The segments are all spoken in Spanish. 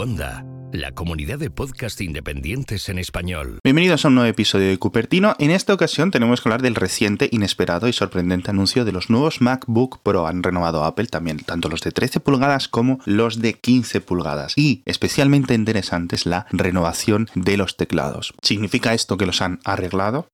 Cuonda, la comunidad de podcast independientes en español. Bienvenidos a un nuevo episodio de Cupertino. En esta ocasión tenemos que hablar del reciente, inesperado y sorprendente anuncio de los nuevos MacBook Pro. Han renovado Apple también, tanto los de 13 pulgadas como los de 15 pulgadas. Y especialmente interesante es la renovación de los teclados. ¿Significa esto que los han arreglado?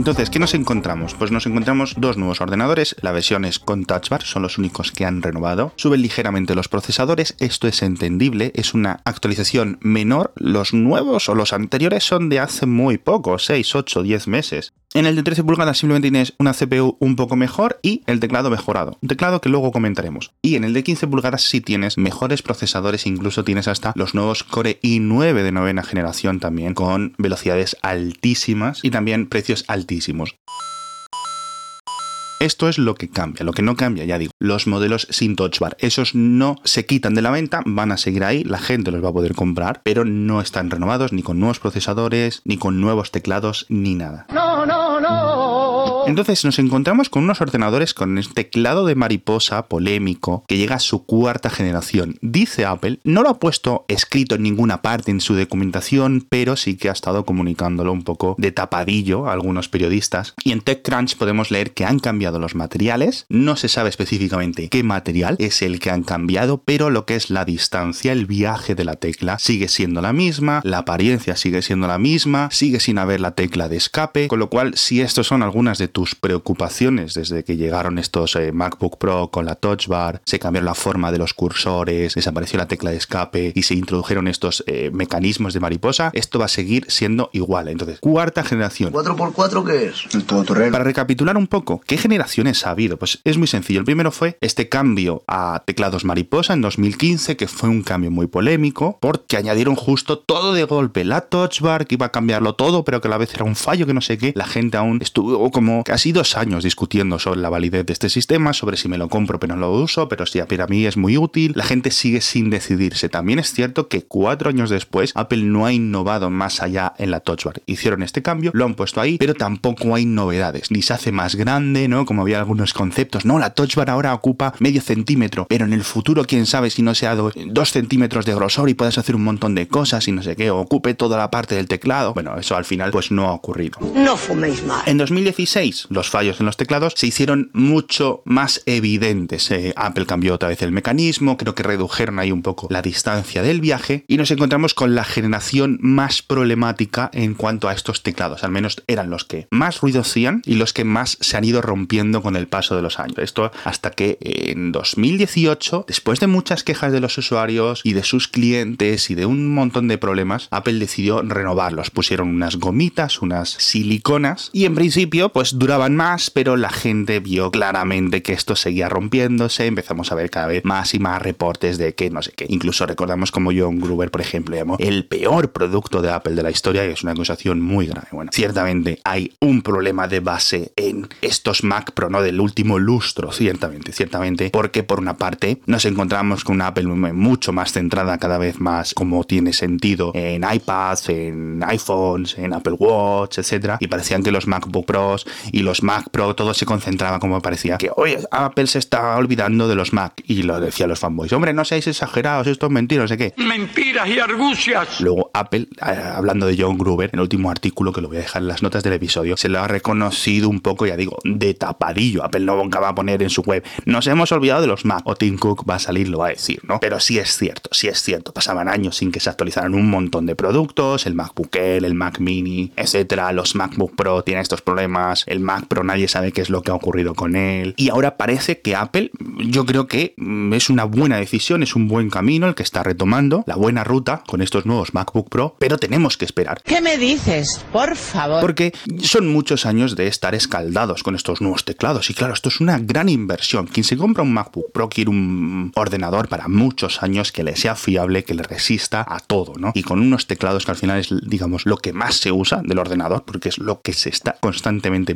Entonces, ¿qué nos encontramos? Pues nos encontramos dos nuevos ordenadores, la versión es con Touch Bar, son los únicos que han renovado. Suben ligeramente los procesadores, esto es entendible, es una actualización menor. Los nuevos o los anteriores son de hace muy poco, 6, 8, 10 meses. En el de 13 pulgadas simplemente tienes una CPU un poco mejor y el teclado mejorado. Un teclado que luego comentaremos. Y en el de 15 pulgadas sí tienes mejores procesadores, incluso tienes hasta los nuevos Core i9 de novena generación también, con velocidades altísimas y también precios altísimos. Esto es lo que cambia. Lo que no cambia, ya digo, los modelos sin touch bar. Esos no se quitan de la venta, van a seguir ahí, la gente los va a poder comprar, pero no están renovados ni con nuevos procesadores, ni con nuevos teclados, ni nada. No, no. Entonces nos encontramos con unos ordenadores con este teclado de mariposa polémico que llega a su cuarta generación. Dice Apple, no lo ha puesto escrito en ninguna parte en su documentación, pero sí que ha estado comunicándolo un poco de tapadillo a algunos periodistas. Y en TechCrunch podemos leer que han cambiado los materiales, no se sabe específicamente qué material es el que han cambiado, pero lo que es la distancia, el viaje de la tecla sigue siendo la misma, la apariencia sigue siendo la misma, sigue sin haber la tecla de escape, con lo cual si estos son algunas de tus preocupaciones desde que llegaron estos eh, MacBook Pro con la Touch Bar, se cambió la forma de los cursores, desapareció la tecla de escape y se introdujeron estos eh, mecanismos de mariposa, esto va a seguir siendo igual. Entonces, cuarta generación. ¿4x4 qué es? El todoterreno. Para recapitular un poco, ¿qué generación ha habido? Pues es muy sencillo. El primero fue este cambio a teclados mariposa en 2015, que fue un cambio muy polémico, porque añadieron justo todo de golpe. La touch bar, que iba a cambiarlo todo, pero que a la vez era un fallo que no sé qué. La gente aún estuvo como casi dos años discutiendo sobre la validez de este sistema, sobre si me lo compro pero no lo uso, pero si para mí es muy útil. La gente sigue sin decidirse. También es cierto que cuatro años después, Apple no ha innovado más allá en la touch bar. Hicieron este cambio, lo han puesto ahí, pero tampoco hay novedades. Ni se hace más grande, ¿no? Como había algunos conceptos. No, la touch bar ahora ocupa medio centímetro, pero en el futuro quién sabe si no sea dos centímetros de grosor y puedes hacer un montón de cosas y no sé qué, o ocupe toda la parte del teclado. Bueno, eso al final pues no ha ocurrido. No fuméis más. En 2016 los fallos en los teclados se hicieron mucho más evidentes. Eh, Apple cambió otra vez el mecanismo, creo que redujeron ahí un poco la distancia del viaje y nos encontramos con la generación más problemática en cuanto a estos teclados. Al menos eran los que más ruido hacían y los que más se han ido rompiendo con el paso de los años. Esto hasta que en 2018, después de muchas quejas de los usuarios y de sus clientes y de un montón de problemas, Apple decidió renovarlos. Pusieron unas gomitas, unas siliconas y en principio pues duraban más, pero la gente vio claramente que esto seguía rompiéndose. Empezamos a ver cada vez más y más reportes de que no sé qué. Incluso recordamos como John Gruber, por ejemplo, llamó el peor producto de Apple de la historia y es una acusación muy grave. Bueno, ciertamente hay un problema de base en estos Mac ¿no? Del último lustro, ciertamente, ciertamente, porque por una parte nos encontramos con una Apple mucho más centrada cada vez más, como tiene sentido, en iPads, en iPhones, en Apple Watch, etcétera, y parecían que los MacBook Pros y los Mac Pro todo se concentraba como parecía que, oye, Apple se está olvidando de los Mac, y lo decían los fanboys, hombre, no seáis exagerados, esto es mentira, no sé qué. Mentiras y argucias. Luego Apple, eh, hablando de John Gruber, en el último artículo que lo voy a dejar en las notas del episodio, se lo ha reconocido un poco, ya digo, de tapa Apple no va a poner en su web. Nos hemos olvidado de los Mac. O Tim Cook va a salir, lo va a decir, ¿no? Pero sí es cierto, sí es cierto. Pasaban años sin que se actualizaran un montón de productos. El MacBook Air, el Mac Mini, etcétera. Los MacBook Pro tienen estos problemas. El Mac Pro nadie sabe qué es lo que ha ocurrido con él. Y ahora parece que Apple, yo creo que mm, es una buena decisión, es un buen camino el que está retomando, la buena ruta con estos nuevos MacBook Pro, pero tenemos que esperar. ¿Qué me dices? Por favor. Porque son muchos años de estar escaldados con estos nuevos teclados y claro, esto es una gran inversión. Quien se compra un MacBook Pro quiere un ordenador para muchos años que le sea fiable, que le resista a todo, ¿no? Y con unos teclados que al final es, digamos, lo que más se usa del ordenador, porque es lo que se está constantemente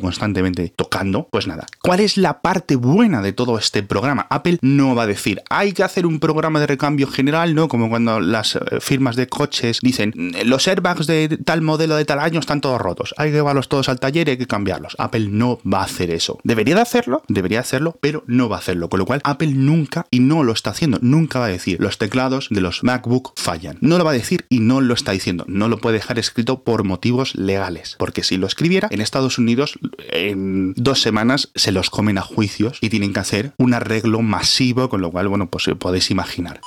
constantemente tocando. Pues nada, ¿cuál es la parte buena de todo este programa? Apple no va a decir, hay que hacer un programa de recambio general, ¿no? Como cuando las eh, firmas de coches dicen, los airbags de tal modelo de tal año están todos rotos, hay que llevarlos todos al taller y hay que cambiarlos. Apple no va a hacer eso. Debería de hacerlo, debería hacerlo, pero no va a hacerlo. Con lo cual, Apple nunca, y no lo está haciendo, nunca va a decir, los teclados de los MacBook fallan. No lo va a decir y no lo está diciendo. No lo puede dejar escrito por motivos legales. Porque si lo escribiera, en Estados Unidos, en dos semanas se los comen a juicios y tienen que hacer un arreglo masivo, con lo cual, bueno, pues podéis imaginar.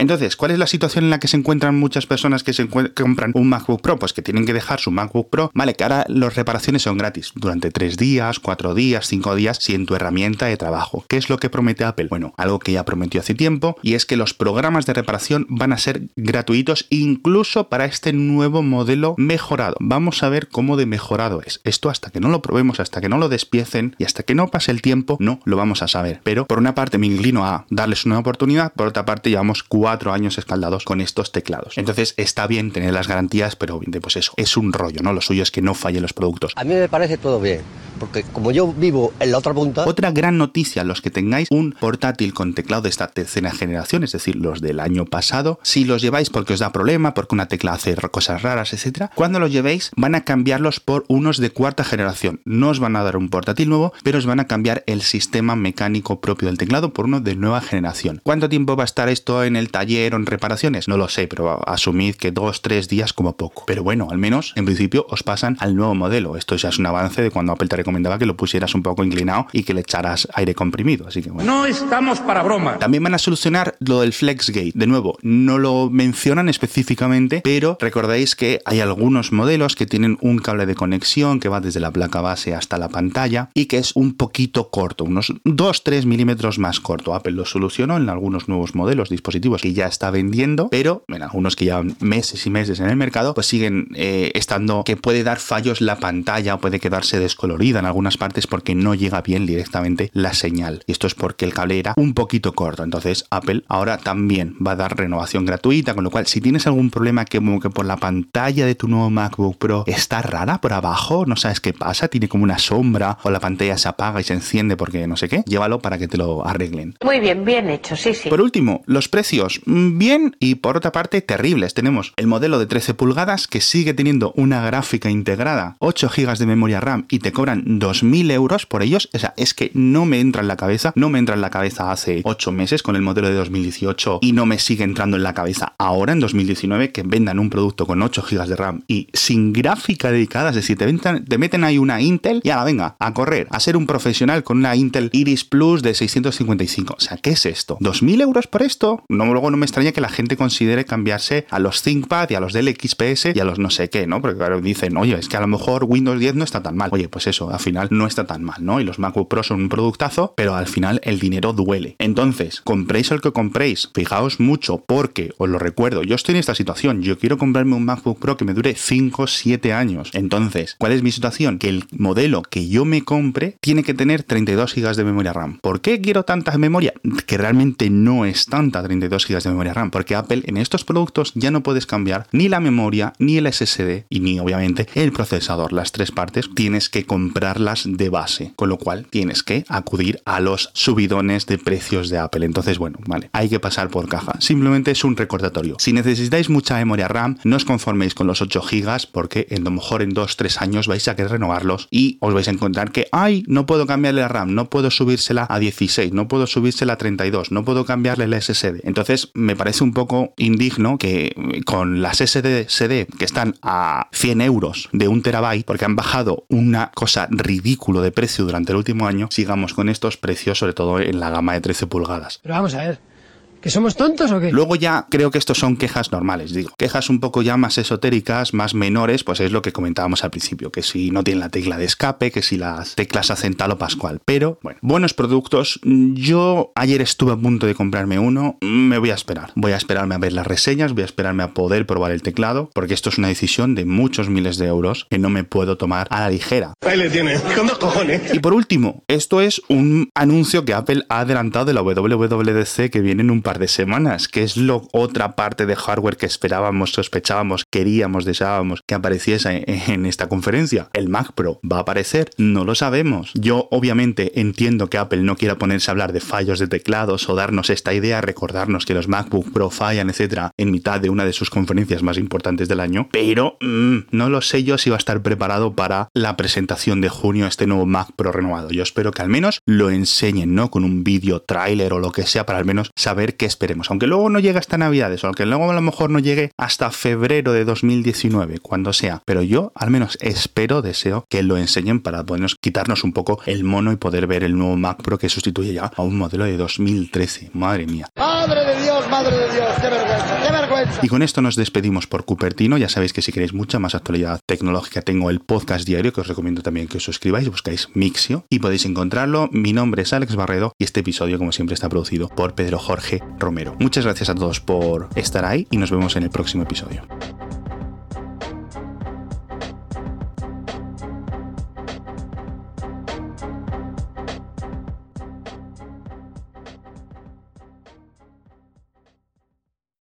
Entonces, ¿cuál es la situación en la que se encuentran muchas personas que se compran un MacBook Pro? Pues que tienen que dejar su MacBook Pro. Vale, que ahora las reparaciones son gratis durante tres días, cuatro días, cinco días, si en tu herramienta de trabajo. ¿Qué es lo que promete Apple? Bueno, algo que ya prometió hace tiempo y es que los programas de reparación van a ser gratuitos incluso para este nuevo modelo mejorado. Vamos a ver cómo de mejorado es. Esto hasta que no lo probemos, hasta que no lo despiecen y hasta que no pase el tiempo, no lo vamos a saber. Pero por una parte me inclino a darles una oportunidad, por otra parte llevamos cuatro cuatro años escaldados con estos teclados. Entonces está bien tener las garantías, pero pues eso, es un rollo, ¿no? Lo suyo es que no fallen los productos. A mí me parece todo bien porque como yo vivo en la otra punta... Otra gran noticia, los que tengáis un portátil con teclado de esta tercera generación, es decir, los del año pasado, si los lleváis porque os da problema, porque una tecla hace cosas raras, etcétera, cuando los llevéis van a cambiarlos por unos de cuarta generación. No os van a dar un portátil nuevo, pero os van a cambiar el sistema mecánico propio del teclado por uno de nueva generación. ¿Cuánto tiempo va a estar esto en el taller o en reparaciones? No lo sé, pero asumid que dos, tres días como poco. Pero bueno, al menos en principio os pasan al nuevo modelo. Esto ya es un avance de cuando Apple te recomendaba que lo pusieras un poco inclinado y que le echaras aire comprimido. Así que No estamos para broma. También van a solucionar lo del FlexGate. De nuevo, no lo mencionan específicamente, pero recordáis que hay algunos modelos que tienen un cable de conexión que va desde la placa base hasta la pantalla y que es un poquito corto, unos 2-3 milímetros más corto. Apple lo solucionó en algunos nuevos modelos, dispositivos que ya está vendiendo, pero en algunos que llevan meses y meses en el mercado, pues siguen eh, estando que puede dar fallos la pantalla o puede quedarse descolorida en algunas partes porque no llega bien directamente la señal. Y esto es porque el cable era un poquito corto. Entonces Apple ahora también va a dar renovación gratuita, con lo cual si tienes algún problema que como que por la pantalla de tu nuevo MacBook Pro está rara por abajo, no sabes qué pasa, tiene como una sombra o la pantalla se apaga y se enciende porque no sé qué, llévalo para que te lo arreglen. Muy bien, bien hecho, sí, sí. Por último, los precios, bien y por otra parte terribles. Tenemos el modelo de 13 pulgadas que sigue teniendo una gráfica integrada, 8 GB de memoria RAM y te cobran 2.000 mil euros por ellos. O sea, es que no me entra en la cabeza, no me entra en la cabeza hace ocho meses con el modelo de 2018 y no me sigue entrando en la cabeza ahora en 2019 que vendan un producto con 8 GB de RAM y sin gráfica dedicada, es decir, te, te meten ahí una Intel y ahora venga, a correr, a ser un profesional con una Intel Iris Plus de 655. O sea, ¿qué es esto? ¿2.000 euros por esto? No, no me extraña que la gente considere cambiarse a los ThinkPad y a los del XPS y a los no sé qué, ¿no? Porque claro, dicen, oye, es que a lo mejor Windows 10 no está tan mal. Oye, pues eso, al final no está tan mal, ¿no? Y los MacBook Pro son un productazo, pero al final el dinero duele. Entonces, compréis el que compréis, fijaos mucho, porque os lo recuerdo, yo estoy en esta situación, yo quiero comprarme un MacBook Pro que me dure 5 o 7 años. Entonces, ¿cuál es mi situación? Que el modelo que yo me compre tiene que tener 32 GB de memoria RAM. ¿Por qué quiero tanta memoria? Que realmente no es tanta 32 De memoria RAM, porque Apple en estos productos ya no puedes cambiar ni la memoria, ni el SSD, y ni obviamente el procesador. Las tres partes tienes que comprarlas de base, con lo cual tienes que acudir a los subidones de precios de Apple. Entonces, bueno, vale, hay que pasar por caja. Simplemente es un recordatorio. Si necesitáis mucha memoria RAM, no os conforméis con los 8 GB porque a lo mejor en 2-3 años vais a querer renovarlos y os vais a encontrar que, ay, no puedo cambiarle la RAM, no puedo subírsela a 16, no puedo subírsela a 32, no puedo cambiarle el SSD. Entonces, me parece un poco indigno que con las SSD que están a 100 euros de un terabyte, porque han bajado una cosa ridícula, de precio durante el último año, sigamos con estos precios, sobre todo en la gama de 13 pulgadas. Pero vamos a ver, ¿Que somos tontos o qué? Luego ya creo que estos son quejas normales, digo. Quejas un poco ya más esotéricas, más menores, pues es lo que comentábamos al principio, que si no tienen la tecla de escape, que si las teclas hacen tal o pascual. Pero, bueno, buenos productos. Yo ayer estuve a punto de comprarme uno, me voy a esperar. Voy a esperarme a ver las reseñas, voy a esperarme a poder probar el teclado, porque esto es una decisión de muchos miles de euros que no me puedo tomar a la ligera. Ahí le tienes, con dos cojones. Y por último, esto es un anuncio que Apple ha adelantado de la WWDC que viene en un par de semanas, que es lo otra parte de hardware que esperábamos, sospechábamos, queríamos, deseábamos que apareciese en esta conferencia. El Mac Pro va a aparecer, no lo sabemos. Yo obviamente entiendo que Apple no quiera ponerse a hablar de fallos de teclados o darnos esta idea, recordarnos que los MacBook Pro fallan, etcétera, en mitad de una de sus conferencias más importantes del año, pero mm, no lo sé yo si va a estar preparado para la presentación de junio este nuevo Mac Pro renovado. Yo espero que al menos lo enseñen, ¿no? Con un vídeo, tráiler o lo que sea para al menos saber qué esperemos. Aunque luego no llegue hasta Navidades o aunque luego a lo mejor no llegue hasta febrero de 2019, cuando sea. Pero yo al menos espero, deseo que lo enseñen para podernos quitarnos un poco el mono y poder ver el nuevo Mac Pro que sustituye ya a un modelo de 2013. Madre mía. Madre de Dios, qué vergüenza, qué vergüenza. Y con esto nos despedimos por Cupertino. Ya sabéis que si queréis mucha más actualidad tecnológica, tengo el podcast diario que os recomiendo también que os suscribáis. Buscáis Mixio y podéis encontrarlo. Mi nombre es Alex Barredo y este episodio, como siempre, está producido por Pedro Jorge Romero. Muchas gracias a todos por estar ahí y nos vemos en el próximo episodio.